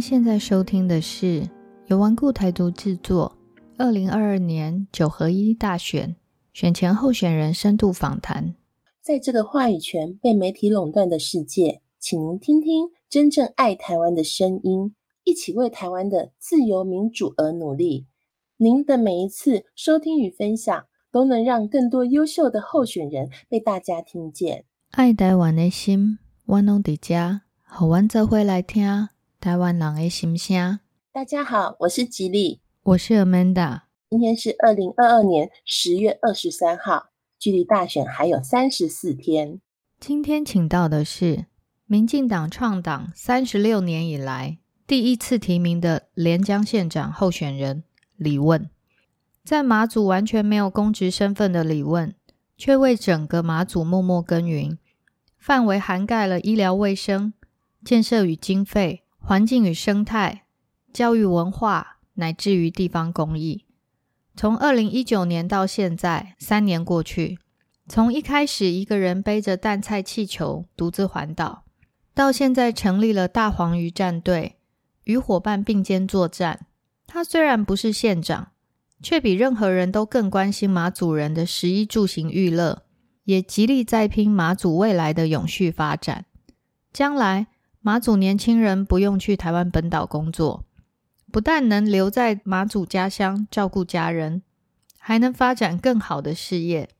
您现在收听的是由顽固台独制作，二零二二年九合一大选选前候选人深度访谈。在这个话语权被媒体垄断的世界，请您听听真正爱台湾的声音，一起为台湾的自由民主而努力。您的每一次收听与分享，都能让更多优秀的候选人被大家听见。爱台湾的心，我拢伫遮，和阮做伙来听台湾人的心声。大家好，我是吉利，我是 Amanda。今天是二零二二年十月二十三号，距离大选还有三十四天。今天请到的是民进党创党三十六年以来第一次提名的连江县长候选人李问。在马祖完全没有公职身份的李问，却为整个马祖默默耕耘，范围涵盖了医疗卫生、建设与经费、环境与生态、教育文化，乃至于地方公益。从二零一九年到现在，三年过去，从一开始一个人背着淡菜气球独自环岛，到现在成立了大黄鱼战队，与伙伴并肩作战。他虽然不是县长。却比任何人都更关心马祖人的食衣住行娱乐，也极力在拼马祖未来的永续发展。将来马祖年轻人不用去台湾本岛工作，不但能留在马祖家乡照顾家人，还能发展更好的事业。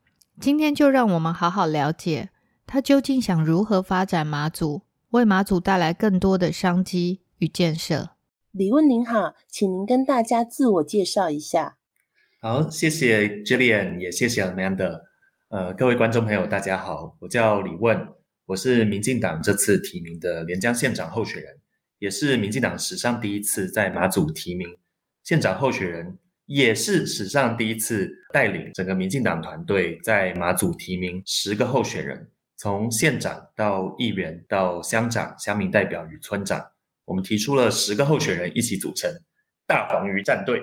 今天就让我们好好了解他究竟想如何发展马祖，为马祖带来更多的商机与建设。李问您好，请您跟大家自我介绍一下。好，谢谢 Jillian，也谢谢 Amanda。呃，各位观众朋友，大家好，我叫李问，我是民进党这次提名的连江县长候选人，也是民进党史上第一次在马祖提名县长候选人，也是史上第一次带领整个民进党团队在马祖提名十个候选人，从县长到议员到乡长、乡民代表与村长，我们提出了十个候选人一起组成大黄鱼战队。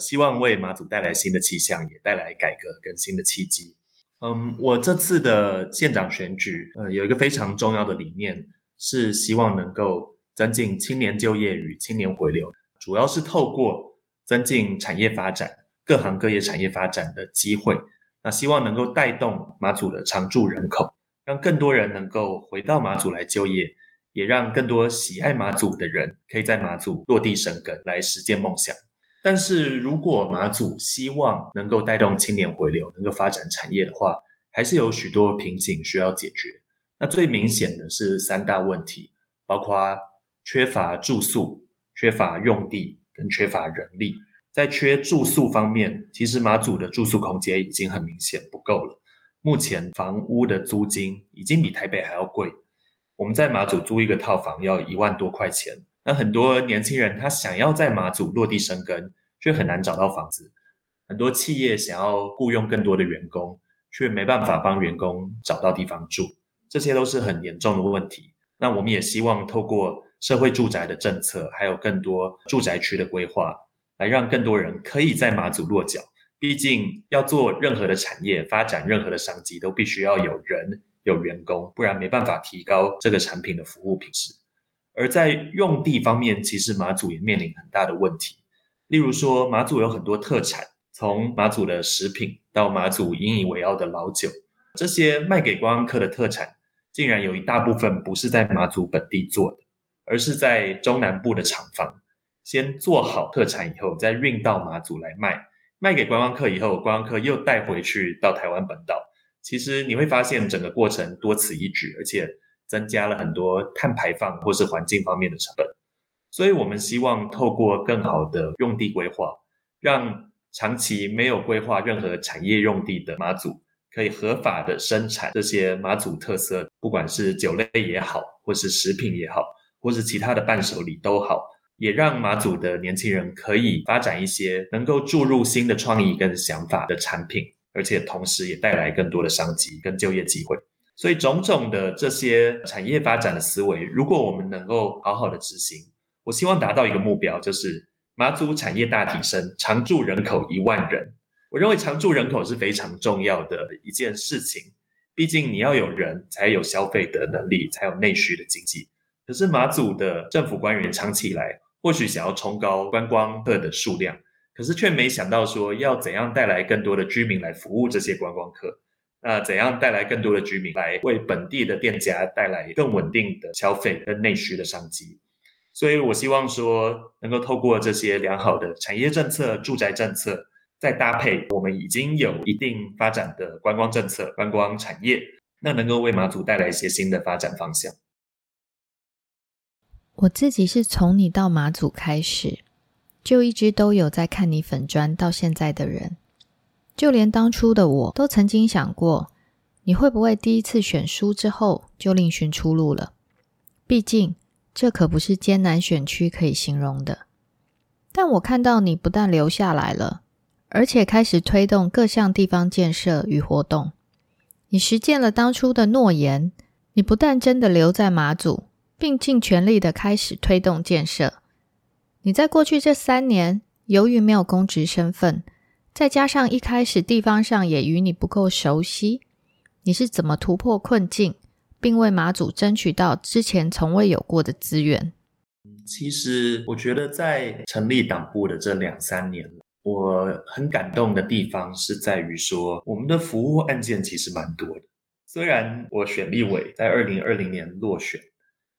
希望为马祖带来新的气象，也带来改革跟新的契机。嗯，我这次的县长选举，呃，有一个非常重要的理念，是希望能够增进青年就业与青年回流，主要是透过增进产业发展、各行各业产业发展的机会。那希望能够带动马祖的常住人口，让更多人能够回到马祖来就业，也让更多喜爱马祖的人可以在马祖落地生根，来实现梦想。但是如果马祖希望能够带动青年回流，能够发展产业的话，还是有许多瓶颈需要解决。那最明显的是三大问题，包括缺乏住宿、缺乏用地跟缺乏人力。在缺住宿方面，其实马祖的住宿空间已经很明显不够了。目前房屋的租金已经比台北还要贵，我们在马祖租一个套房要一万多块钱。那很多年轻人他想要在马祖落地生根，却很难找到房子。很多企业想要雇佣更多的员工，却没办法帮员工找到地方住，这些都是很严重的问题。那我们也希望透过社会住宅的政策，还有更多住宅区的规划，来让更多人可以在马祖落脚。毕竟要做任何的产业发展，任何的商机，都必须要有人有员工，不然没办法提高这个产品的服务品质。而在用地方面，其实马祖也面临很大的问题。例如说，马祖有很多特产，从马祖的食品到马祖引以为傲的老酒，这些卖给观光客的特产，竟然有一大部分不是在马祖本地做的，而是在中南部的厂房先做好特产以后，再运到马祖来卖。卖给观光客以后，观光客又带回去到台湾本岛。其实你会发现，整个过程多此一举，而且。增加了很多碳排放或是环境方面的成本，所以我们希望透过更好的用地规划，让长期没有规划任何产业用地的马祖，可以合法的生产这些马祖特色，不管是酒类也好，或是食品也好，或是其他的伴手礼都好，也让马祖的年轻人可以发展一些能够注入新的创意跟想法的产品，而且同时也带来更多的商机跟就业机会。所以种种的这些产业发展的思维，如果我们能够好好的执行，我希望达到一个目标，就是马祖产业大提升，常住人口一万人。我认为常住人口是非常重要的一件事情，毕竟你要有人才有消费的能力，才有内需的经济。可是马祖的政府官员长期以来或许想要冲高观光客的数量，可是却没想到说要怎样带来更多的居民来服务这些观光客。那怎样带来更多的居民来为本地的店家带来更稳定的消费跟内需的商机？所以我希望说能够透过这些良好的产业政策、住宅政策，再搭配我们已经有一定发展的观光政策、观光产业，那能够为马祖带来一些新的发展方向。我自己是从你到马祖开始，就一直都有在看你粉砖到现在的人，就连当初的我都曾经想过，你会不会第一次选书之后就另寻出路了？毕竟这可不是艰难选区可以形容的。但我看到你不但留下来了，而且开始推动各项地方建设与活动，你实践了当初的诺言，你不但真的留在马祖。并尽全力的开始推动建设。你在过去这三年，由于没有公职身份，再加上一开始地方上也与你不够熟悉，你是怎么突破困境，并为马祖争取到之前从未有过的资源？其实，我觉得在成立党部的这两三年，我很感动的地方是在于说，我们的服务案件其实蛮多的。虽然我选立委在二零二零年落选。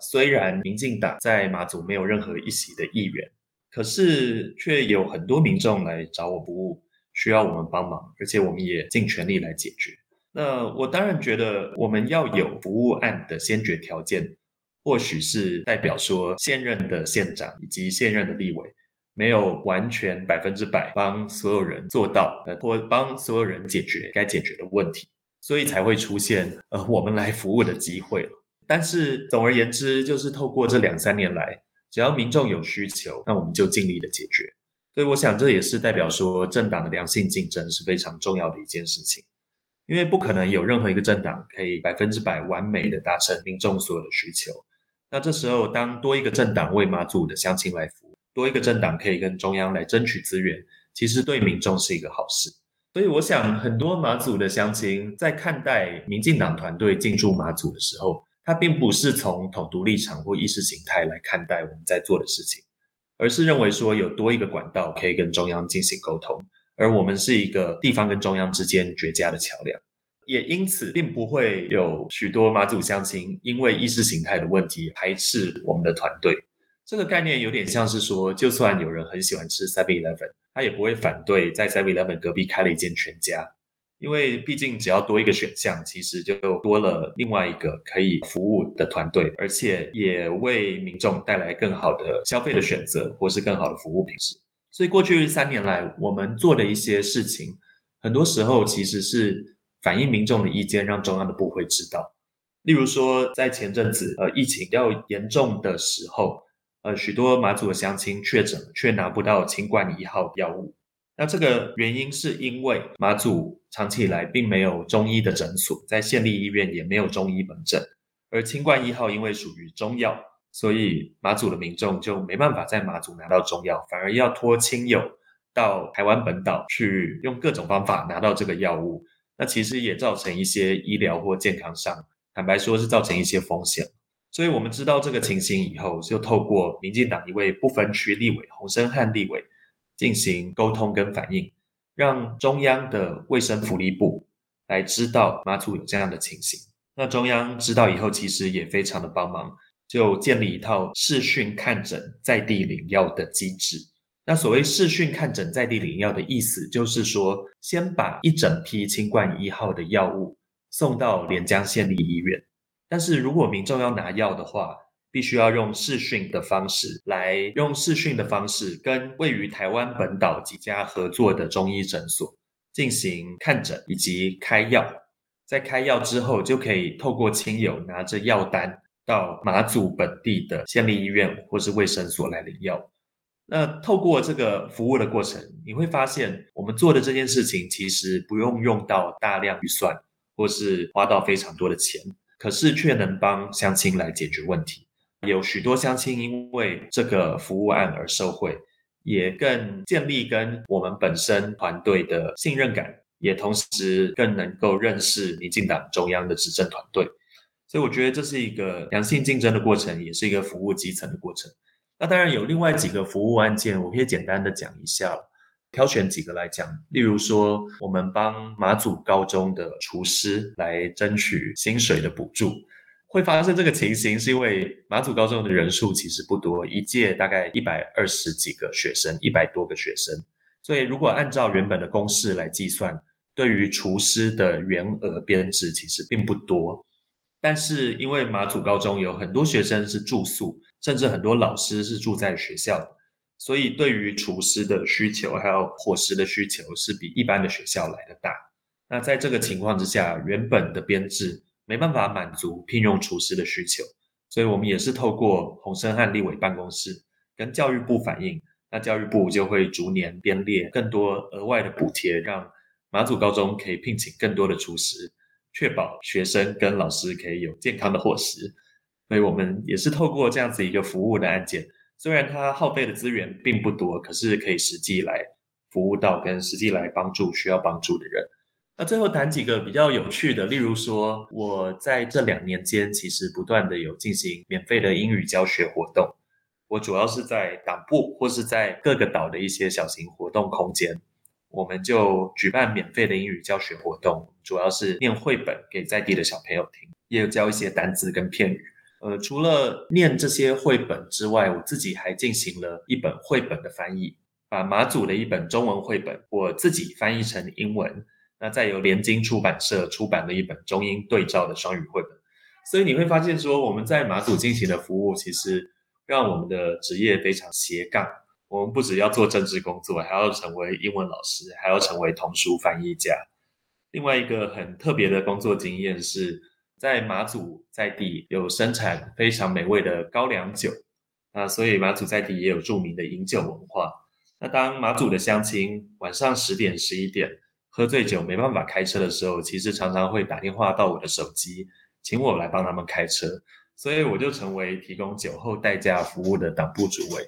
虽然民进党在马祖没有任何一席的议员，可是却有很多民众来找我服务，需要我们帮忙，而且我们也尽全力来解决。那我当然觉得我们要有服务案的先决条件，或许是代表说现任的县长以及现任的立委没有完全百分之百帮所有人做到，呃，或帮所有人解决该解决的问题，所以才会出现呃我们来服务的机会。但是总而言之，就是透过这两三年来，只要民众有需求，那我们就尽力的解决。所以我想，这也是代表说政党的良性竞争是非常重要的一件事情。因为不可能有任何一个政党可以百分之百完美的达成民众所有的需求。那这时候，当多一个政党为马祖的乡亲来服务，多一个政党可以跟中央来争取资源，其实对民众是一个好事。所以我想，很多马祖的乡亲在看待民进党团队进驻马祖的时候，他并不是从统独立场或意识形态来看待我们在做的事情，而是认为说有多一个管道可以跟中央进行沟通，而我们是一个地方跟中央之间绝佳的桥梁，也因此并不会有许多马祖乡亲因为意识形态的问题排斥我们的团队。这个概念有点像是说，就算有人很喜欢吃 Seven Eleven，他也不会反对在 Seven Eleven 隔壁开了一间全家。因为毕竟只要多一个选项，其实就多了另外一个可以服务的团队，而且也为民众带来更好的消费的选择，或是更好的服务品质。所以过去三年来，我们做的一些事情，很多时候其实是反映民众的意见，让中央的部会知道。例如说，在前阵子呃疫情比较严重的时候，呃许多马祖的乡亲确诊，却拿不到清冠一号药物。那这个原因是因为马祖长期以来并没有中医的诊所，在县立医院也没有中医门诊，而清冠一号因为属于中药，所以马祖的民众就没办法在马祖拿到中药，反而要托亲友到台湾本岛去用各种方法拿到这个药物。那其实也造成一些医疗或健康上，坦白说是造成一些风险。所以我们知道这个情形以后，就透过民进党一位不分区立委洪生汉立委。进行沟通跟反应，让中央的卫生福利部来知道妈祖有这样的情形。那中央知道以后，其实也非常的帮忙，就建立一套视讯看诊在地领药的机制。那所谓视讯看诊在地领药的意思，就是说先把一整批清冠一号的药物送到连江县立医院，但是如果民众要拿药的话，必须要用视讯的方式来用视讯的方式跟位于台湾本岛几家合作的中医诊所进行看诊以及开药，在开药之后就可以透过亲友拿着药单到马祖本地的县立医院或是卫生所来领药。那透过这个服务的过程，你会发现我们做的这件事情其实不用用到大量预算或是花到非常多的钱，可是却能帮乡亲来解决问题。有许多乡亲因为这个服务案而受惠，也更建立跟我们本身团队的信任感，也同时更能够认识民进党中央的执政团队。所以我觉得这是一个良性竞争的过程，也是一个服务基层的过程。那当然有另外几个服务案件，我可以简单的讲一下，挑选几个来讲。例如说，我们帮马祖高中的厨师来争取薪水的补助。会发生这个情形，是因为马祖高中的人数其实不多，一届大概一百二十几个学生，一百多个学生。所以如果按照原本的公式来计算，对于厨师的员额编制其实并不多。但是因为马祖高中有很多学生是住宿，甚至很多老师是住在学校，所以对于厨师的需求还有伙食的需求是比一般的学校来的大。那在这个情况之下，原本的编制。没办法满足聘用厨师的需求，所以我们也是透过洪生汉立委办公室跟教育部反映，那教育部就会逐年编列更多额外的补贴，让马祖高中可以聘请更多的厨师，确保学生跟老师可以有健康的伙食。所以我们也是透过这样子一个服务的案件，虽然它耗费的资源并不多，可是可以实际来服务到跟实际来帮助需要帮助的人。那最后谈几个比较有趣的，例如说，我在这两年间其实不断的有进行免费的英语教学活动。我主要是在党部或是在各个岛的一些小型活动空间，我们就举办免费的英语教学活动，主要是念绘本给在地的小朋友听，也有教一些单字跟片语。呃，除了念这些绘本之外，我自己还进行了一本绘本的翻译，把马祖的一本中文绘本，我自己翻译成英文。那再由联经出版社出版了一本中英对照的双语绘本，所以你会发现说我们在马祖进行的服务，其实让我们的职业非常斜杠。我们不只要做政治工作，还要成为英文老师，还要成为童书翻译家。另外一个很特别的工作经验是在马祖在地有生产非常美味的高粱酒，那所以马祖在地也有著名的饮酒文化。那当马祖的乡亲晚上十点十一点。喝醉酒没办法开车的时候，其实常常会打电话到我的手机，请我来帮他们开车，所以我就成为提供酒后代驾服务的党部主委，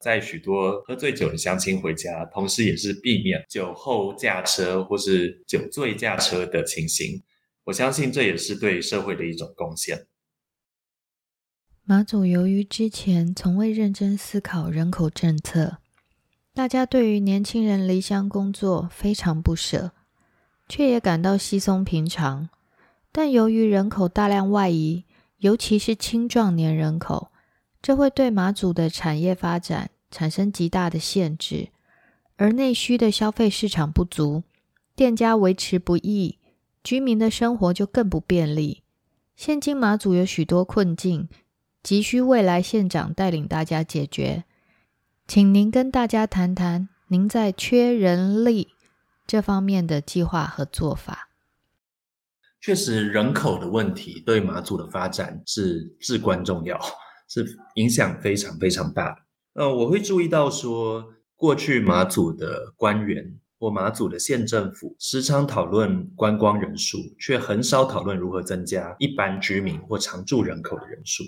在许多喝醉酒的乡亲回家，同时也是避免酒后驾车或是酒醉驾车的情形。我相信这也是对社会的一种贡献。马总由于之前从未认真思考人口政策。大家对于年轻人离乡工作非常不舍，却也感到稀松平常。但由于人口大量外移，尤其是青壮年人口，这会对马祖的产业发展产生极大的限制。而内需的消费市场不足，店家维持不易，居民的生活就更不便利。现今马祖有许多困境，急需未来县长带领大家解决。请您跟大家谈谈您在缺人力这方面的计划和做法。确实，人口的问题对马祖的发展是至关重要，是影响非常非常大。呃，我会注意到说，过去马祖的官员或马祖的县政府时常讨论观光人数，却很少讨论如何增加一般居民或常住人口的人数。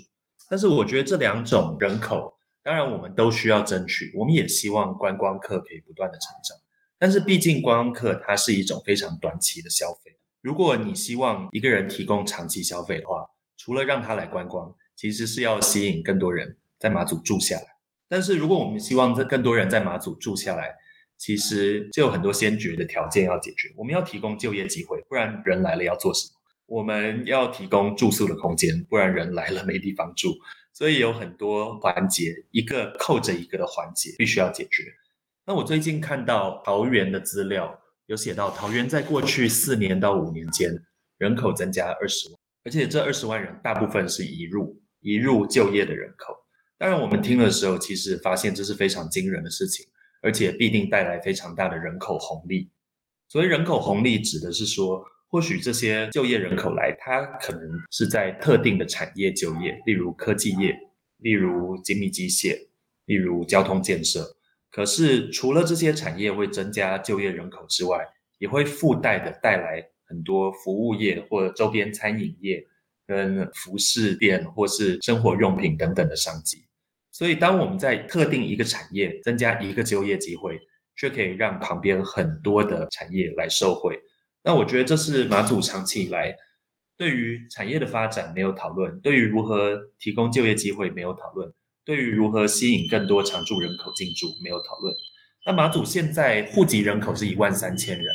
但是，我觉得这两种人口。当然，我们都需要争取。我们也希望观光客可以不断的成长，但是毕竟观光客它是一种非常短期的消费。如果你希望一个人提供长期消费的话，除了让他来观光，其实是要吸引更多人在马祖住下来。但是如果我们希望这更多人在马祖住下来，其实就有很多先决的条件要解决。我们要提供就业机会，不然人来了要做什么？我们要提供住宿的空间，不然人来了没地方住。所以有很多环节，一个扣着一个的环节，必须要解决。那我最近看到桃园的资料，有写到桃园在过去四年到五年间，人口增加二十万，而且这二十万人大部分是移入移入就业的人口。当然，我们听的时候，其实发现这是非常惊人的事情，而且必定带来非常大的人口红利。所以，人口红利指的是说。或许这些就业人口来，他可能是在特定的产业就业，例如科技业，例如精密机械，例如交通建设。可是除了这些产业会增加就业人口之外，也会附带的带来很多服务业或周边餐饮业、跟服饰店或是生活用品等等的商机。所以，当我们在特定一个产业增加一个就业机会，却可以让旁边很多的产业来受惠。那我觉得这是马祖长期以来对于产业的发展没有讨论，对于如何提供就业机会没有讨论，对于如何吸引更多常住人口进驻没有讨论。那马祖现在户籍人口是一万三千人，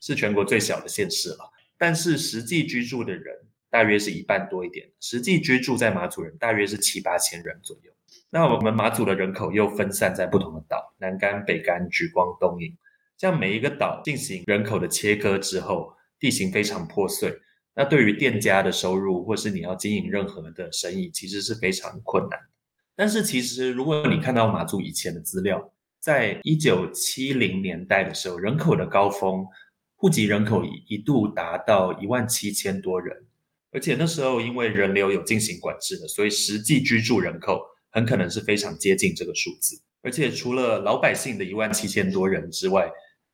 是全国最小的县市了，但是实际居住的人大约是一半多一点，实际居住在马祖人大约是七八千人左右。那我们马祖的人口又分散在不同的岛，南干、北干、莒光、东引，像每一个岛进行人口的切割之后，地形非常破碎。那对于店家的收入，或是你要经营任何的生意，其实是非常困难。但是其实，如果你看到马祖以前的资料，在一九七零年代的时候，人口的高峰，户籍人口一一度达到一万七千多人，而且那时候因为人流有进行管制的，所以实际居住人口很可能是非常接近这个数字。而且除了老百姓的一万七千多人之外，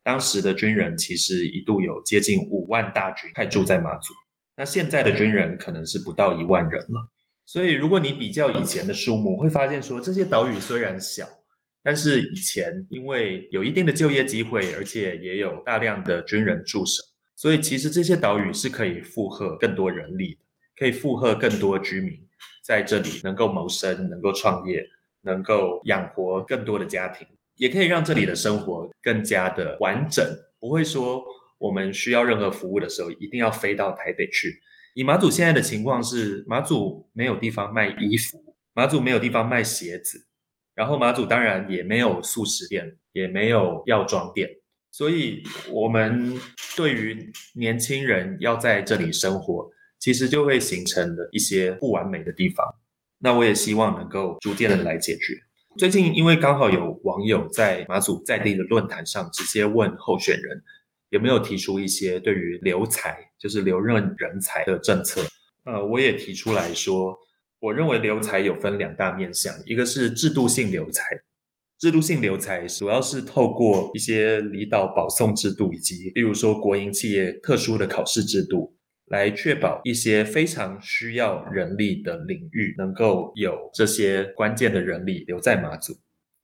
当时的军人其实一度有接近五万大军派驻在马祖。那现在的军人可能是不到一万人了，所以如果你比较以前的数目，会发现说这些岛屿虽然小，但是以前因为有一定的就业机会，而且也有大量的军人驻守，所以其实这些岛屿是可以负荷更多人力的，可以负荷更多居民在这里能够谋生、能够创业、能够养活更多的家庭，也可以让这里的生活更加的完整，不会说。我们需要任何服务的时候，一定要飞到台北去。以马祖现在的情况是，马祖没有地方卖衣服，马祖没有地方卖鞋子，然后马祖当然也没有素食店，也没有药妆店，所以我们对于年轻人要在这里生活，其实就会形成了一些不完美的地方。那我也希望能够逐渐的来解决。最近因为刚好有网友在马祖在地的论坛上直接问候选人。有没有提出一些对于留才，就是留任人才的政策？呃，我也提出来说，我认为留才有分两大面向，一个是制度性留才，制度性留才主要是透过一些离岛保送制度，以及例如说国营企业特殊的考试制度，来确保一些非常需要人力的领域，能够有这些关键的人力留在马祖。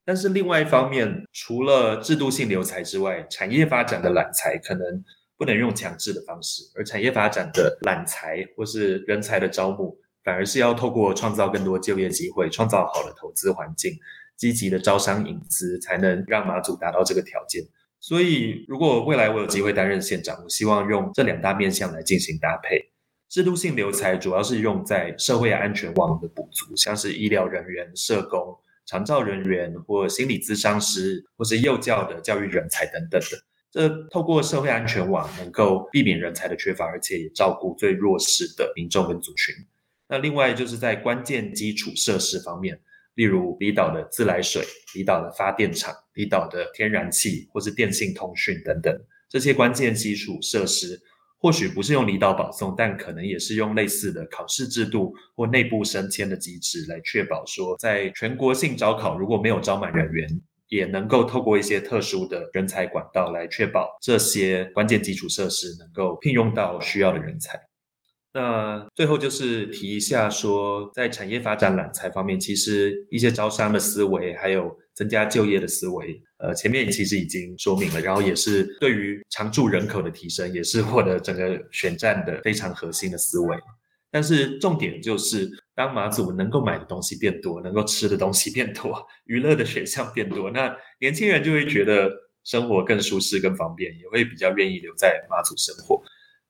但是另外一方面，除了制度性留才之外，产业发展的揽才可能不能用强制的方式，而产业发展的揽才或是人才的招募，反而是要透过创造更多就业机会，创造好的投资环境，积极的招商引资，才能让马祖达到这个条件。所以，如果未来我有机会担任县长，我希望用这两大面向来进行搭配。制度性留才主要是用在社会安全网的补足，像是医疗人员、社工。长照人员或心理咨商师，或是幼教的教育人才等等的，这透过社会安全网能够避免人才的缺乏，而且也照顾最弱势的民众跟族群。那另外就是在关键基础设施方面，例如离岛的自来水、离岛的发电厂、离岛的天然气或是电信通讯等等这些关键基础设施。或许不是用离岛保送，但可能也是用类似的考试制度或内部升迁的机制来确保说，在全国性招考如果没有招满人员，也能够透过一些特殊的人才管道来确保这些关键基础设施能够聘用到需要的人才。那最后就是提一下说，在产业发展揽才方面，其实一些招商的思维还有。增加就业的思维，呃，前面其实已经说明了，然后也是对于常住人口的提升，也是获得整个选战的非常核心的思维。但是重点就是，当马祖能够买的东西变多，能够吃的东西变多，娱乐的选项变多，那年轻人就会觉得生活更舒适、更方便，也会比较愿意留在马祖生活。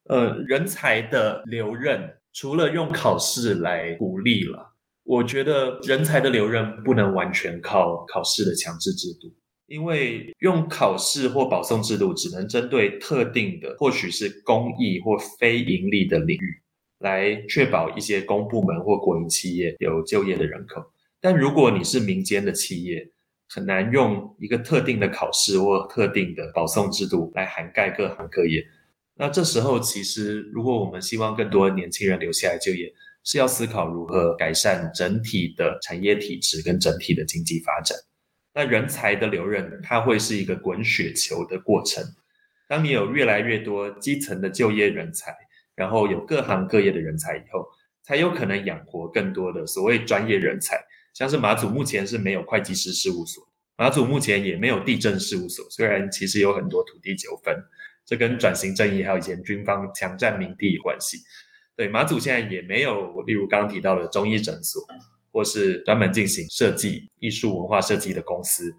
呃，人才的留任，除了用考试来鼓励了。我觉得人才的留任不能完全靠考试的强制制度，因为用考试或保送制度只能针对特定的，或许是公益或非盈利的领域，来确保一些公部门或国营企业有就业的人口。但如果你是民间的企业，很难用一个特定的考试或特定的保送制度来涵盖各行各业。那这时候，其实如果我们希望更多年轻人留下来就业，是要思考如何改善整体的产业体制跟整体的经济发展。那人才的留任，它会是一个滚雪球的过程。当你有越来越多基层的就业人才，然后有各行各业的人才以后，才有可能养活更多的所谓专业人才。像是马祖目前是没有会计师事务所，马祖目前也没有地震事务所。虽然其实有很多土地纠纷，这跟转型正义还有以前军方强占民地有关系。对，马祖现在也没有，例如刚刚提到的中医诊所，或是专门进行设计、艺术文化设计的公司。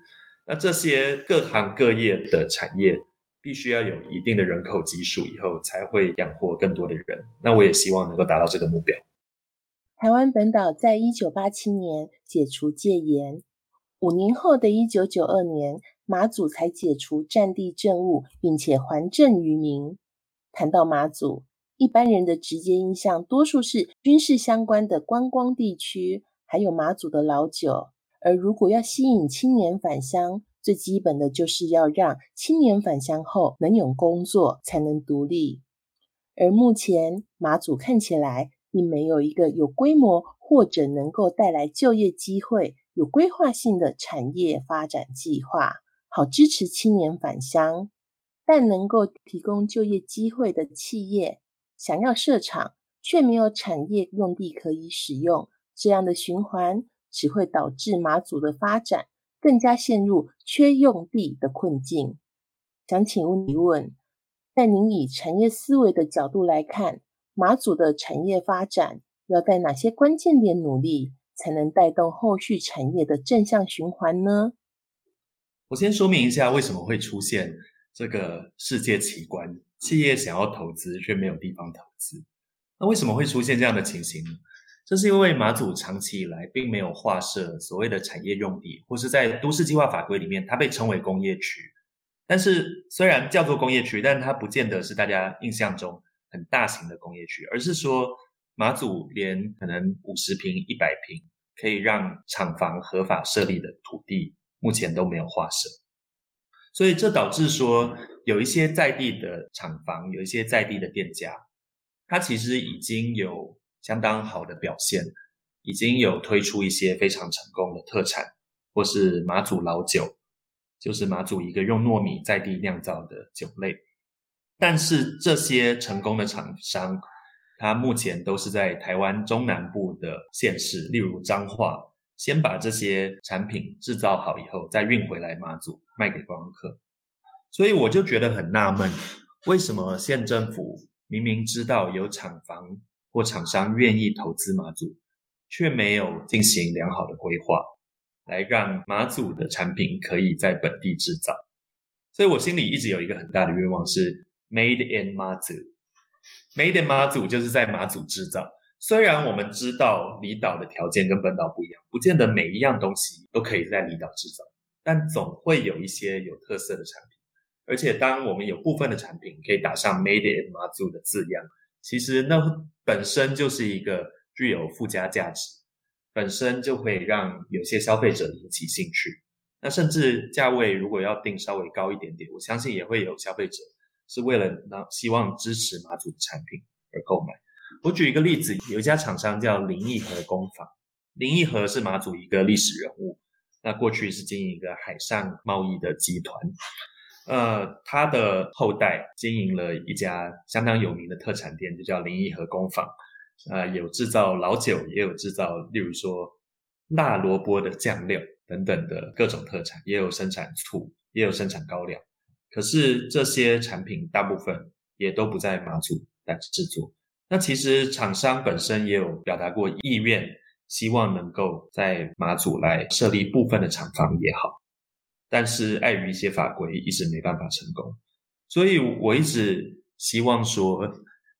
那这些各行各业的产业，必须要有一定的人口基数以后，才会养活更多的人。那我也希望能够达到这个目标。台湾本岛在一九八七年解除戒严，五年后的一九九二年，马祖才解除战地政务，并且还政于民。谈到马祖，一般人的直接印象多数是军事相关的观光地区，还有马祖的老酒。而如果要吸引青年返乡，最基本的就是要让青年返乡后能有工作，才能独立。而目前马祖看起来并没有一个有规模或者能够带来就业机会、有规划性的产业发展计划，好支持青年返乡。但能够提供就业机会的企业想要设厂，却没有产业用地可以使用，这样的循环只会导致马祖的发展更加陷入缺用地的困境。想请问一问，在您以产业思维的角度来看，马祖的产业发展要在哪些关键点努力，才能带动后续产业的正向循环呢？我先说明一下为什么会出现。这个世界奇观，企业想要投资却没有地方投资，那为什么会出现这样的情形呢？这是因为马祖长期以来并没有划设所谓的产业用地，或是在都市计划法规里面，它被称为工业区。但是虽然叫做工业区，但它不见得是大家印象中很大型的工业区，而是说马祖连可能五十平、一百平可以让厂房合法设立的土地，目前都没有划设。所以这导致说，有一些在地的厂房，有一些在地的店家，它其实已经有相当好的表现，已经有推出一些非常成功的特产，或是马祖老酒，就是马祖一个用糯米在地酿造的酒类。但是这些成功的厂商，它目前都是在台湾中南部的县市，例如彰化。先把这些产品制造好以后，再运回来马祖卖给观光客。所以我就觉得很纳闷，为什么县政府明明知道有厂房或厂商愿意投资马祖，却没有进行良好的规划，来让马祖的产品可以在本地制造。所以我心里一直有一个很大的愿望是 Made in 马祖，Made in 马祖就是在马祖制造。虽然我们知道离岛的条件跟本岛不一样，不见得每一样东西都可以在离岛制造，但总会有一些有特色的产品。而且，当我们有部分的产品可以打上 “Made in Mazu” 的字样，其实那本身就是一个具有附加价值，本身就会让有些消费者引起兴趣。那甚至价位如果要定稍微高一点点，我相信也会有消费者是为了那希望支持马祖的产品而购买。我举一个例子，有一家厂商叫林义和工坊。林义和是马祖一个历史人物，那过去是经营一个海上贸易的集团。呃，他的后代经营了一家相当有名的特产店，就叫林义和工坊。呃，有制造老酒，也有制造，例如说辣萝卜的酱料等等的各种特产，也有生产醋，也有生产高粱。可是这些产品大部分也都不在马祖来制作。那其实厂商本身也有表达过意愿，希望能够在马祖来设立部分的厂房也好，但是碍于一些法规，一直没办法成功。所以我一直希望说，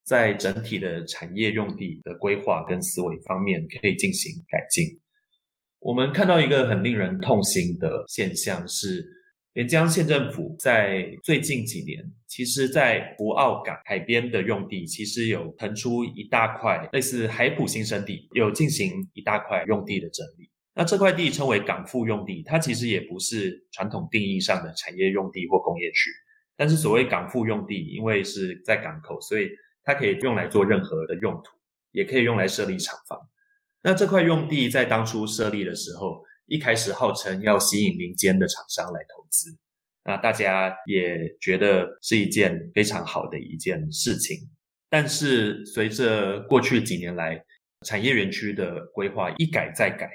在整体的产业用地的规划跟思维方面可以进行改进。我们看到一个很令人痛心的现象是。连江县政府在最近几年，其实，在福澳港海边的用地，其实有腾出一大块类似海浦新生地，有进行一大块用地的整理。那这块地称为港附用地，它其实也不是传统定义上的产业用地或工业区。但是所谓港附用地，因为是在港口，所以它可以用来做任何的用途，也可以用来设立厂房。那这块用地在当初设立的时候，一开始号称要吸引民间的厂商来投资，那大家也觉得是一件非常好的一件事情。但是随着过去几年来产业园区的规划一改再改，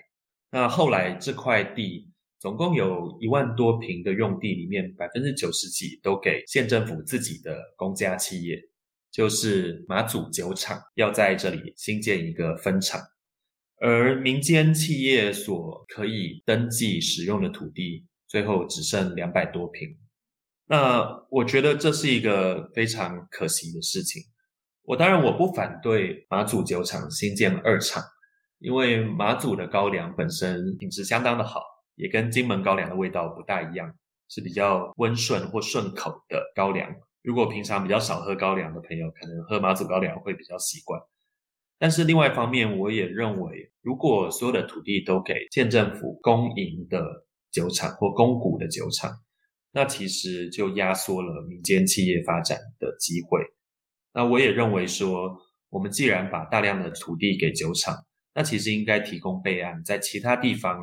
那后来这块地总共有一万多平的用地里面，百分之九十几都给县政府自己的公家企业，就是马祖酒厂要在这里新建一个分厂，而民间企业所可以登记使用的土地，最后只剩两百多平。那我觉得这是一个非常可惜的事情。我当然我不反对马祖酒厂新建二厂，因为马祖的高粱本身品质相当的好，也跟金门高粱的味道不大一样，是比较温顺或顺口的高粱。如果平常比较少喝高粱的朋友，可能喝马祖高粱会比较习惯。但是另外一方面，我也认为，如果所有的土地都给县政府公营的酒厂或公股的酒厂，那其实就压缩了民间企业发展的机会。那我也认为说，我们既然把大量的土地给酒厂，那其实应该提供备案，在其他地方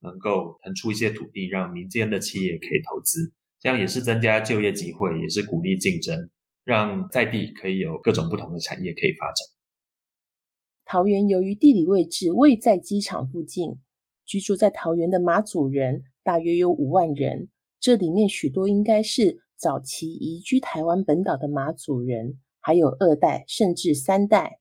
能够腾出一些土地，让民间的企业可以投资，这样也是增加就业机会，也是鼓励竞争，让在地可以有各种不同的产业可以发展。桃园由于地理位置位在机场附近，居住在桃园的马祖人大约有五万人。这里面许多应该是早期移居台湾本岛的马祖人，还有二代甚至三代。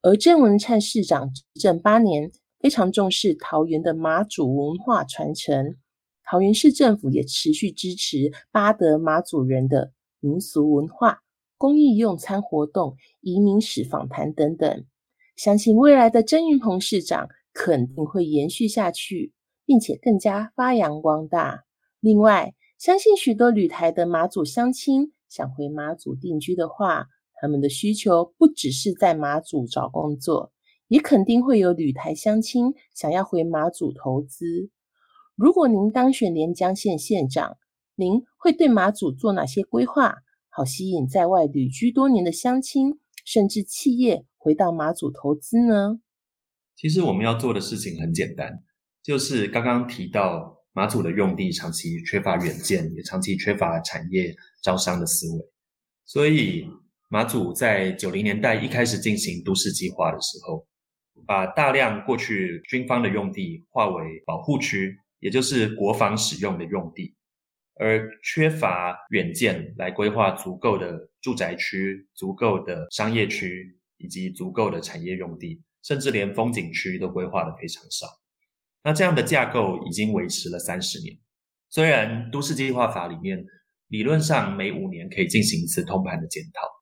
而郑文灿市长执政八年，非常重视桃园的马祖文化传承。桃园市政府也持续支持巴德马祖人的民俗文化、公益用餐活动、移民史访谈等等。相信未来的郑云鹏市长肯定会延续下去，并且更加发扬光大。另外，相信许多旅台的马祖乡亲想回马祖定居的话，他们的需求不只是在马祖找工作，也肯定会有旅台乡亲想要回马祖投资。如果您当选连江县县长，您会对马祖做哪些规划，好吸引在外旅居多年的乡亲甚至企业回到马祖投资呢？其实我们要做的事情很简单，就是刚刚提到。马祖的用地长期缺乏远见，也长期缺乏产业招商的思维，所以马祖在九零年代一开始进行都市计划的时候，把大量过去军方的用地划为保护区，也就是国防使用的用地，而缺乏远见来规划足够的住宅区、足够的商业区以及足够的产业用地，甚至连风景区都规划的非常少。那这样的架构已经维持了三十年。虽然都市计划法里面理论上每五年可以进行一次通盘的检讨，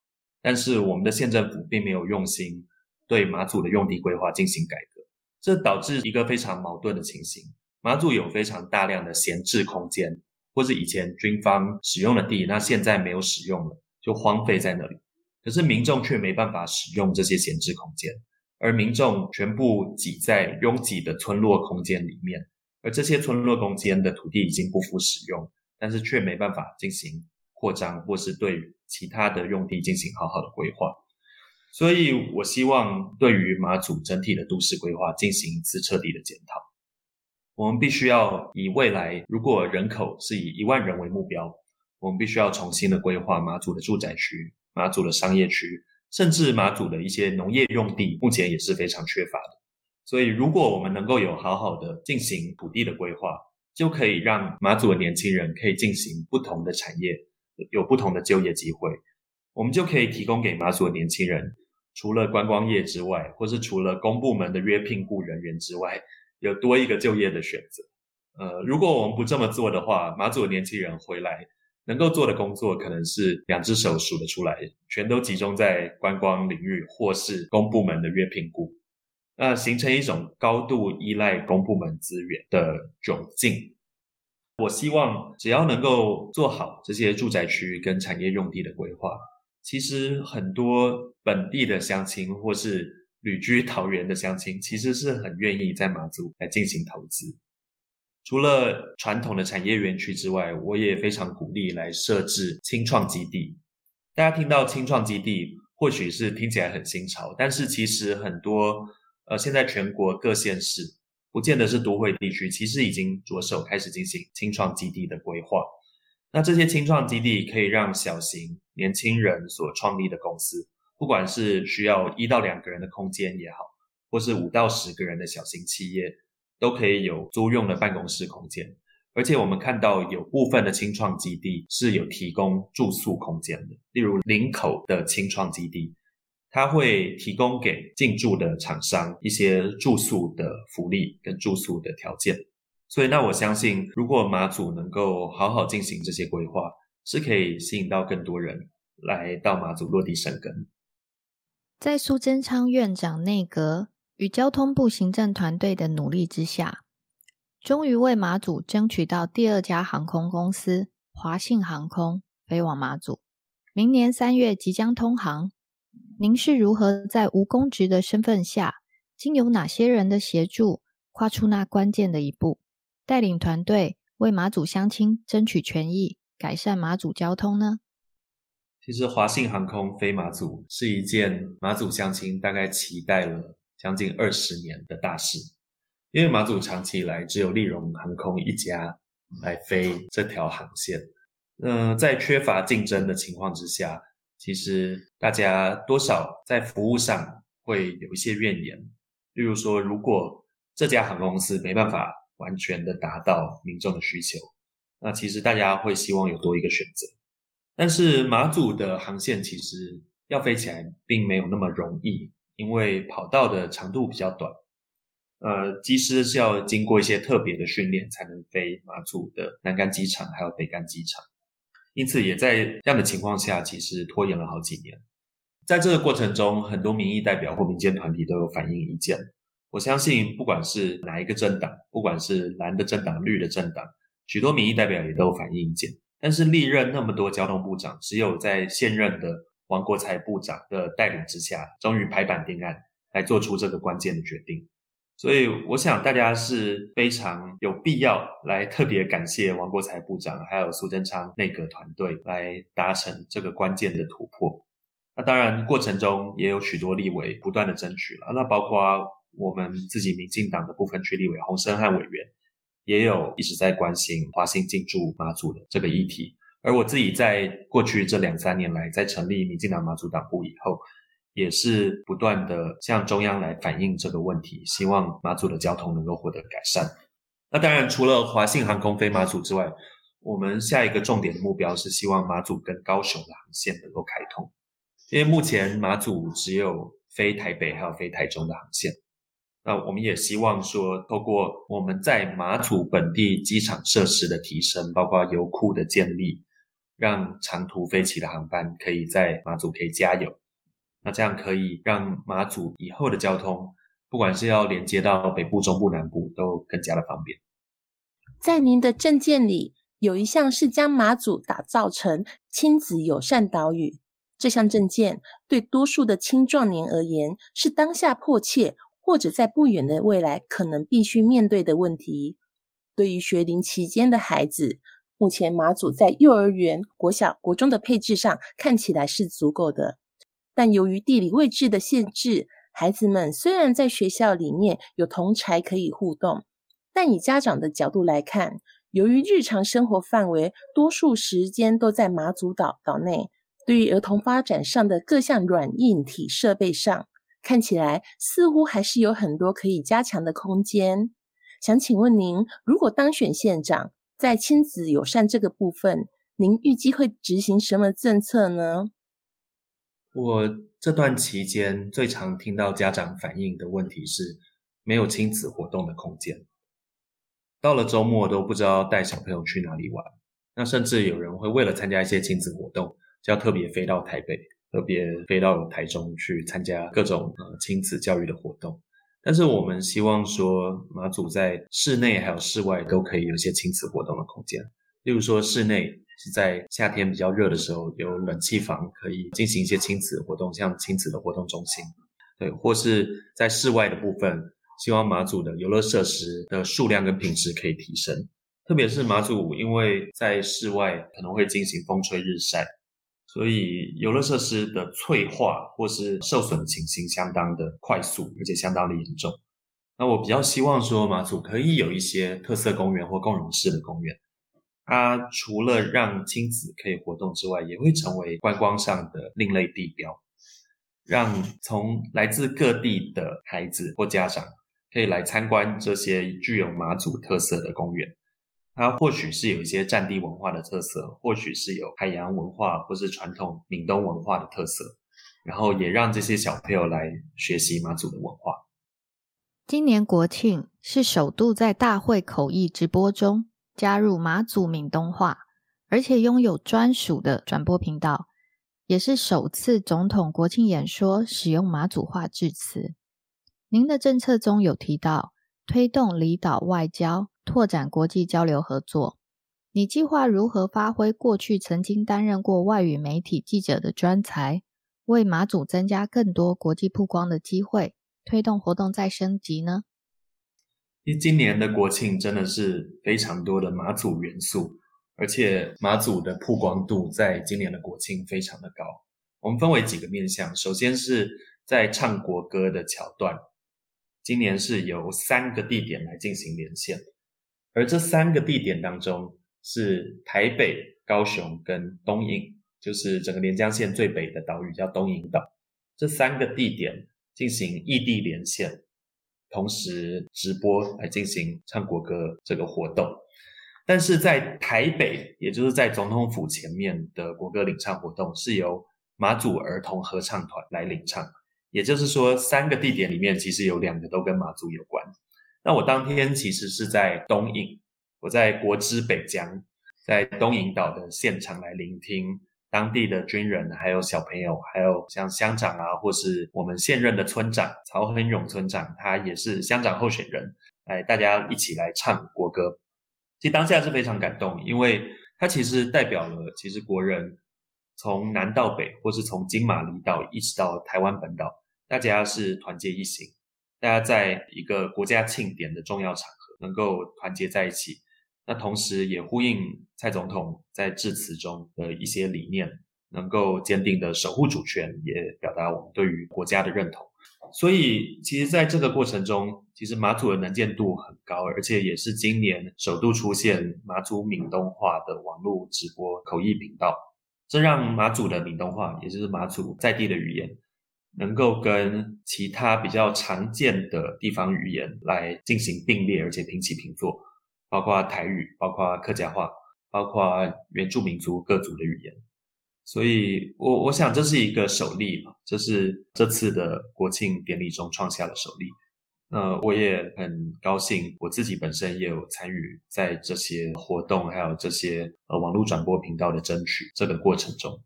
但是我们的县政府并没有用心对马祖的用地规划进行改革，这导致一个非常矛盾的情形：马祖有非常大量的闲置空间，或是以前军方使用的地，那现在没有使用了，就荒废在那里。可是民众却没办法使用这些闲置空间。而民众全部挤在拥挤的村落空间里面，而这些村落空间的土地已经不敷使用，但是却没办法进行扩张，或是对其他的用地进行好好的规划。所以我希望对于马祖整体的都市规划进行一次彻底的检讨。我们必须要以未来如果人口是以一万人为目标，我们必须要重新的规划马祖的住宅区、马祖的商业区。甚至马祖的一些农业用地，目前也是非常缺乏的。所以，如果我们能够有好好的进行土地的规划，就可以让马祖的年轻人可以进行不同的产业，有不同的就业机会。我们就可以提供给马祖的年轻人，除了观光业之外，或是除了公部门的约聘雇人员之外，有多一个就业的选择。呃，如果我们不这么做的话，马祖的年轻人回来。能够做的工作可能是两只手数得出来，全都集中在观光领域或是公部门的约聘雇，那形成一种高度依赖公部门资源的窘境。我希望只要能够做好这些住宅区跟产业用地的规划，其实很多本地的乡亲或是旅居桃园的乡亲，其实是很愿意在马祖来进行投资。除了传统的产业园区之外，我也非常鼓励来设置青创基地。大家听到青创基地，或许是听起来很新潮，但是其实很多呃，现在全国各县市，不见得是都会地区，其实已经着手开始进行青创基地的规划。那这些青创基地可以让小型年轻人所创立的公司，不管是需要一到两个人的空间也好，或是五到十个人的小型企业。都可以有租用的办公室空间，而且我们看到有部分的清创基地是有提供住宿空间的，例如林口的清创基地，它会提供给进驻的厂商一些住宿的福利跟住宿的条件。所以，那我相信，如果马祖能够好好进行这些规划，是可以吸引到更多人来到马祖落地生根。在苏贞昌院长内阁与交通部行政团队的努力之下。终于为马祖争取到第二家航空公司华信航空飞往马祖，明年三月即将通航。您是如何在无公职的身份下，经由哪些人的协助，跨出那关键的一步，带领团队为马祖乡亲争取权益，改善马祖交通呢？其实华信航空飞马祖是一件马祖乡亲大概期待了将近二十年的大事。因为马祖长期以来只有利荣航空一家来飞这条航线，嗯，在缺乏竞争的情况之下，其实大家多少在服务上会有一些怨言。例如说，如果这家航空公司没办法完全的达到民众的需求，那其实大家会希望有多一个选择。但是马祖的航线其实要飞起来并没有那么容易，因为跑道的长度比较短。呃，机师是要经过一些特别的训练才能飞马祖的南干机场还有北干机场，因此也在这样的情况下，其实拖延了好几年。在这个过程中，很多民意代表或民间团体都有反映意见。我相信，不管是哪一个政党，不管是蓝的政党、绿的政党，许多民意代表也都有反映意见。但是历任那么多交通部长，只有在现任的王国才部长的带领之下，终于拍板定案，来做出这个关键的决定。所以，我想大家是非常有必要来特别感谢王国才部长，还有苏贞昌内阁团队来达成这个关键的突破。那当然，过程中也有许多立委不断的争取了。那包括我们自己民进党的部分区立委洪生汉委员，也有一直在关心华兴进驻马祖的这个议题。而我自己在过去这两三年来，在成立民进党马祖党部以后，也是不断的向中央来反映这个问题，希望马祖的交通能够获得改善。那当然，除了华信航空飞马祖之外，我们下一个重点的目标是希望马祖跟高雄的航线能够开通。因为目前马祖只有飞台北还有飞台中的航线，那我们也希望说，透过我们在马祖本地机场设施的提升，包括油库的建立，让长途飞起的航班可以在马祖可以加油。那这样可以让马祖以后的交通，不管是要连接到北部、中部、南部，都更加的方便。在您的证件里，有一项是将马祖打造成亲子友善岛屿。这项证件对多数的青壮年而言，是当下迫切，或者在不远的未来可能必须面对的问题。对于学龄期间的孩子，目前马祖在幼儿园、国小、国中的配置上看起来是足够的。但由于地理位置的限制，孩子们虽然在学校里面有同才可以互动，但以家长的角度来看，由于日常生活范围多数时间都在马祖岛岛内，对于儿童发展上的各项软硬体设备上，看起来似乎还是有很多可以加强的空间。想请问您，如果当选县长，在亲子友善这个部分，您预计会执行什么政策呢？我这段期间最常听到家长反映的问题是，没有亲子活动的空间。到了周末都不知道带小朋友去哪里玩。那甚至有人会为了参加一些亲子活动，就要特别飞到台北，特别飞到台中去参加各种呃亲子教育的活动。但是我们希望说，马祖在室内还有室外都可以有一些亲子活动的空间，例如说室内。是在夏天比较热的时候，有冷气房可以进行一些亲子活动，像亲子的活动中心，对，或是在室外的部分，希望马祖的游乐设施的数量跟品质可以提升。特别是马祖，因为在室外可能会进行风吹日晒，所以游乐设施的脆化或是受损的情形相当的快速，而且相当的严重。那我比较希望说，马祖可以有一些特色公园或共融式的公园。它除了让亲子可以活动之外，也会成为观光上的另类地标，让从来自各地的孩子或家长可以来参观这些具有马祖特色的公园。它或许是有一些战地文化的特色，或许是有海洋文化或是传统闽东文化的特色，然后也让这些小朋友来学习马祖的文化。今年国庆是首度在大会口译直播中加入马祖闽东话，而且拥有专属的转播频道，也是首次总统国庆演说使用马祖话致辞。您的政策中有提到推动离岛外交。拓展国际交流合作，你计划如何发挥过去曾经担任过外语媒体记者的专才，为马祖增加更多国际曝光的机会，推动活动再升级呢？因为今年的国庆真的是非常多的马祖元素，而且马祖的曝光度在今年的国庆非常的高。我们分为几个面向，首先是在唱国歌的桥段，今年是由三个地点来进行连线。而这三个地点当中，是台北、高雄跟东引，就是整个连江县最北的岛屿叫东引岛。这三个地点进行异地连线，同时直播来进行唱国歌这个活动。但是在台北，也就是在总统府前面的国歌领唱活动，是由马祖儿童合唱团来领唱。也就是说，三个地点里面其实有两个都跟马祖有关。那我当天其实是在东引，我在国之北疆，在东引岛的现场来聆听当地的军人，还有小朋友，还有像乡长啊，或是我们现任的村长曹恒勇村长，他也是乡长候选人，哎，大家一起来唱国歌。其实当下是非常感动，因为他其实代表了其实国人从南到北，或是从金马离岛一直到台湾本岛，大家是团结一心。大家在一个国家庆典的重要场合能够团结在一起，那同时也呼应蔡总统在致辞中的一些理念，能够坚定的守护主权，也表达我们对于国家的认同。所以，其实在这个过程中，其实马祖的能见度很高，而且也是今年首度出现马祖闽东话的网络直播口译频道，这让马祖的闽东话，也就是马祖在地的语言。能够跟其他比较常见的地方语言来进行并列，而且平起平坐，包括台语，包括客家话，包括原住民族各族的语言。所以，我我想这是一个首例嘛，这是这次的国庆典礼中创下的首例。那我也很高兴，我自己本身也有参与在这些活动，还有这些呃网络转播频道的争取这个过程中。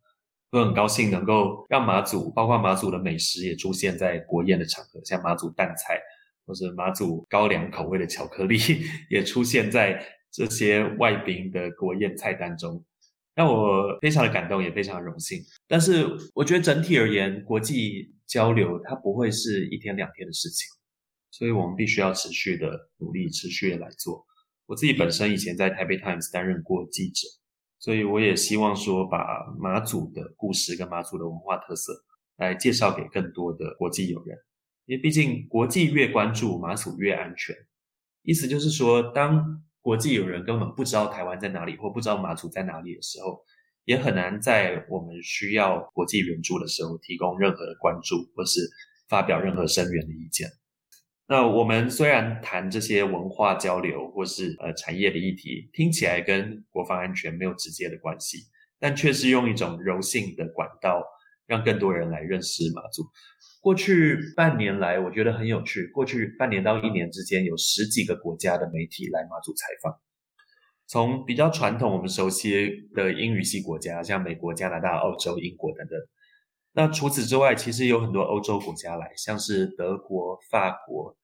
我很高兴能够让马祖，包括马祖的美食也出现在国宴的场合，像马祖蛋菜或者马祖高粱口味的巧克力 也出现在这些外宾的国宴菜单中，让我非常的感动，也非常荣幸。但是我觉得整体而言，国际交流它不会是一天两天的事情，所以我们必须要持续的努力，持续的来做。我自己本身以前在台北 Times 担任过记者。所以我也希望说，把马祖的故事跟马祖的文化特色来介绍给更多的国际友人，因为毕竟国际越关注马祖越安全。意思就是说，当国际友人根本不知道台湾在哪里，或不知道马祖在哪里的时候，也很难在我们需要国际援助的时候提供任何的关注，或是发表任何声援的意见。那我们虽然谈这些文化交流或是呃产业的议题，听起来跟国防安全没有直接的关系，但却是用一种柔性的管道，让更多人来认识马祖。过去半年来，我觉得很有趣。过去半年到一年之间，有十几个国家的媒体来马祖采访，从比较传统我们熟悉的英语系国家，像美国、加拿大、澳洲、英国等等。那除此之外，其实有很多欧洲国家来，像是德国、法国。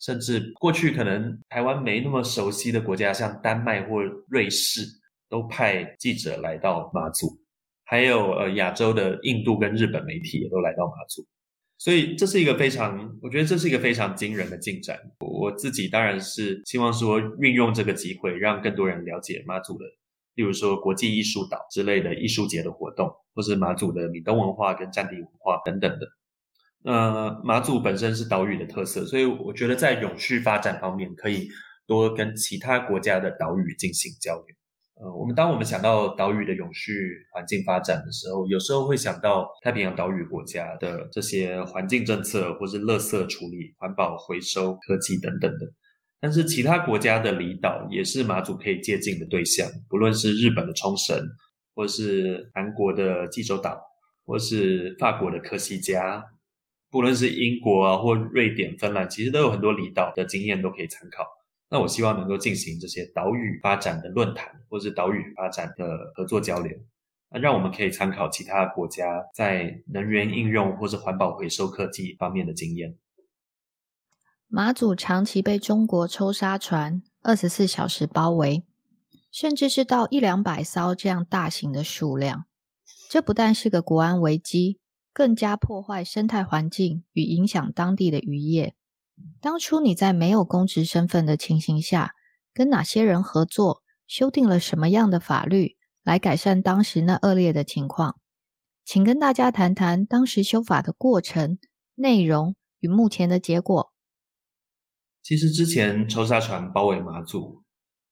甚至过去可能台湾没那么熟悉的国家，像丹麦或瑞士，都派记者来到马祖，还有呃亚洲的印度跟日本媒体也都来到马祖，所以这是一个非常，我觉得这是一个非常惊人的进展。我自己当然是希望说运用这个机会，让更多人了解马祖的，例如说国际艺术岛之类的艺术节的活动，或是马祖的闽东文化跟战地文化等等的。呃，马祖本身是岛屿的特色，所以我觉得在永续发展方面，可以多跟其他国家的岛屿进行交流。呃，我们当我们想到岛屿的永续环境发展的时候，有时候会想到太平洋岛屿国家的这些环境政策，或是垃圾处理、环保回收科技等等的。但是其他国家的离岛也是马祖可以借鉴的对象，不论是日本的冲绳，或是韩国的济州岛，或是法国的科西嘉，不论是英国啊或瑞典、芬兰，其实都有很多离岛的经验都可以参考。那我希望能够进行这些岛屿发展的论坛，或是岛屿发展的合作交流，那让我们可以参考其他国家在能源应用或是环保回收科技方面的经验。马祖长期被中国抽沙船二十四小时包围，甚至是到一两百艘这样大型的数量。这不但是个国安危机，更加破坏生态环境与影响当地的渔业。当初你在没有公职身份的情形下，跟哪些人合作，修订了什么样的法律来改善当时那恶劣的情况？请跟大家谈谈当时修法的过程、内容与目前的结果。其实之前抽沙船包围马祖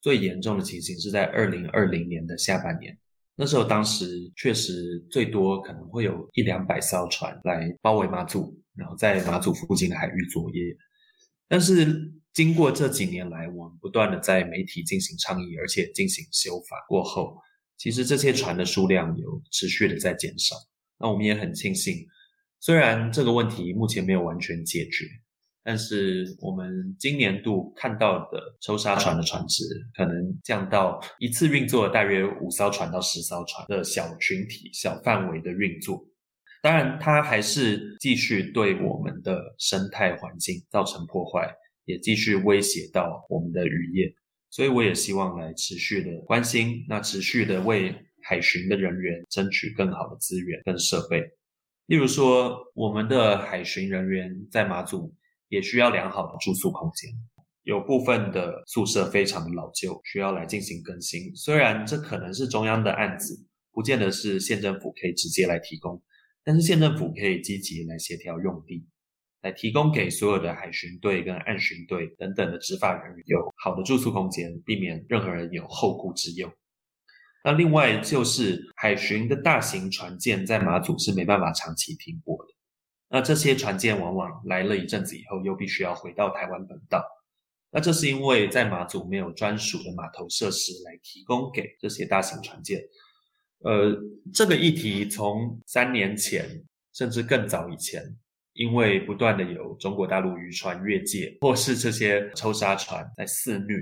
最严重的情形是在二零二零年的下半年，那时候当时确实最多可能会有一两百艘船来包围马祖，然后在马祖附近的海域作业。但是经过这几年来，我们不断的在媒体进行倡议，而且进行修法过后，其实这些船的数量有持续的在减少。那我们也很庆幸，虽然这个问题目前没有完全解决。但是我们今年度看到的抽沙船的船只，可能降到一次运作大约五艘船到十艘船的小群体、小范围的运作。当然，它还是继续对我们的生态环境造成破坏，也继续威胁到我们的渔业。所以，我也希望来持续的关心，那持续的为海巡的人员争取更好的资源跟设备。例如说，我们的海巡人员在马祖。也需要良好的住宿空间，有部分的宿舍非常的老旧，需要来进行更新。虽然这可能是中央的案子，不见得是县政府可以直接来提供，但是县政府可以积极来协调用地，来提供给所有的海巡队跟岸巡队等等的执法人员有好的住宿空间，避免任何人有后顾之忧。那另外就是海巡的大型船舰在马祖是没办法长期停泊的。那这些船舰往往来了一阵子以后，又必须要回到台湾本岛。那这是因为在马祖没有专属的码头设施来提供给这些大型船舰。呃，这个议题从三年前甚至更早以前，因为不断的有中国大陆渔船越界，或是这些抽沙船在肆虐，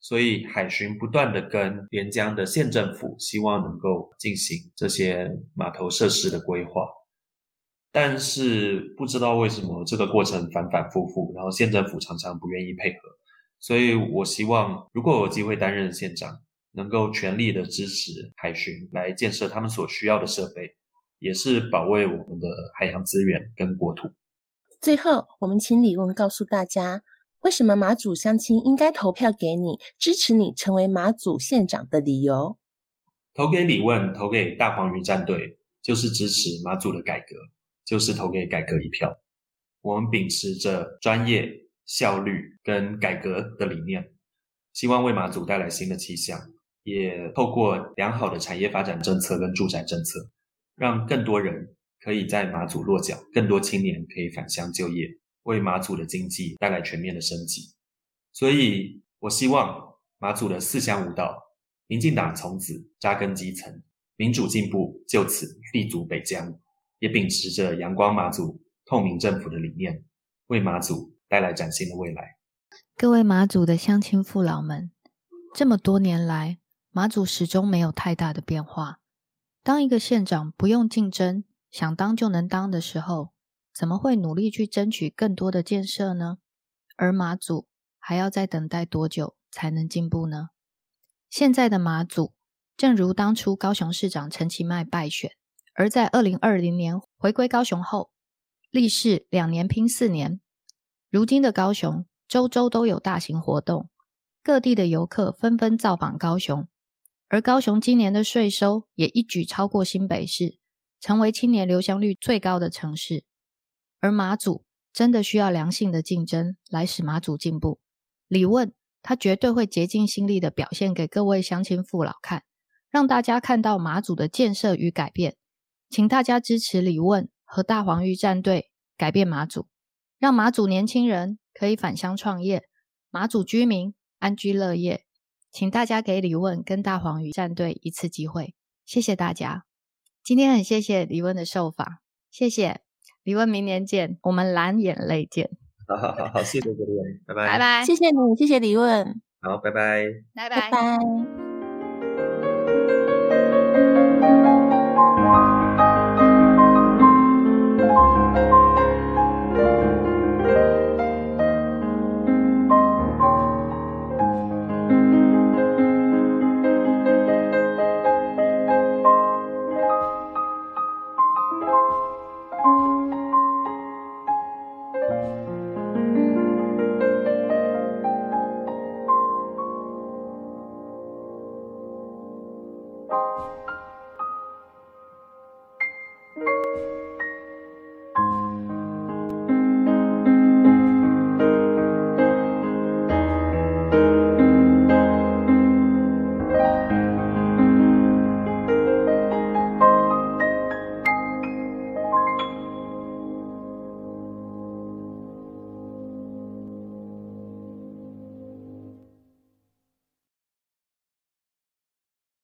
所以海巡不断的跟连江的县政府希望能够进行这些码头设施的规划。但是不知道为什么这个过程反反复复，然后县政府常常不愿意配合，所以我希望如果有机会担任县长，能够全力的支持海巡来建设他们所需要的设备，也是保卫我们的海洋资源跟国土。最后，我们请李问告诉大家，为什么马祖乡亲应该投票给你，支持你成为马祖县长的理由？投给李问，投给大黄鱼战队，就是支持马祖的改革。就是投给改革一票。我们秉持着专业、效率跟改革的理念，希望为马祖带来新的气象，也透过良好的产业发展政策跟住宅政策，让更多人可以在马祖落脚，更多青年可以返乡就业，为马祖的经济带来全面的升级。所以，我希望马祖的四乡五道，民进党从此扎根基层，民主进步就此立足北疆。也秉持着阳光马祖、透明政府的理念，为马祖带来崭新的未来。各位马祖的乡亲父老们，这么多年来，马祖始终没有太大的变化。当一个县长不用竞争，想当就能当的时候，怎么会努力去争取更多的建设呢？而马祖还要再等待多久才能进步呢？现在的马祖，正如当初高雄市长陈其迈败选。而在二零二零年回归高雄后，立誓两年拼四年。如今的高雄，周周都有大型活动，各地的游客纷纷造访高雄。而高雄今年的税收也一举超过新北市，成为青年留乡率最高的城市。而马祖真的需要良性的竞争来使马祖进步。李问他绝对会竭尽心力的表现给各位乡亲父老看，让大家看到马祖的建设与改变。请大家支持李问和大黄鱼战队改变马祖，让马祖年轻人可以返乡创业，马祖居民安居乐业。请大家给李问跟大黄鱼战队一次机会，谢谢大家。今天很谢谢李问的受访，谢谢李问，明年见，我们蓝眼泪见。好好好好，谢谢李问，拜拜，拜拜，谢谢你，谢谢李问，好，拜拜，拜拜拜。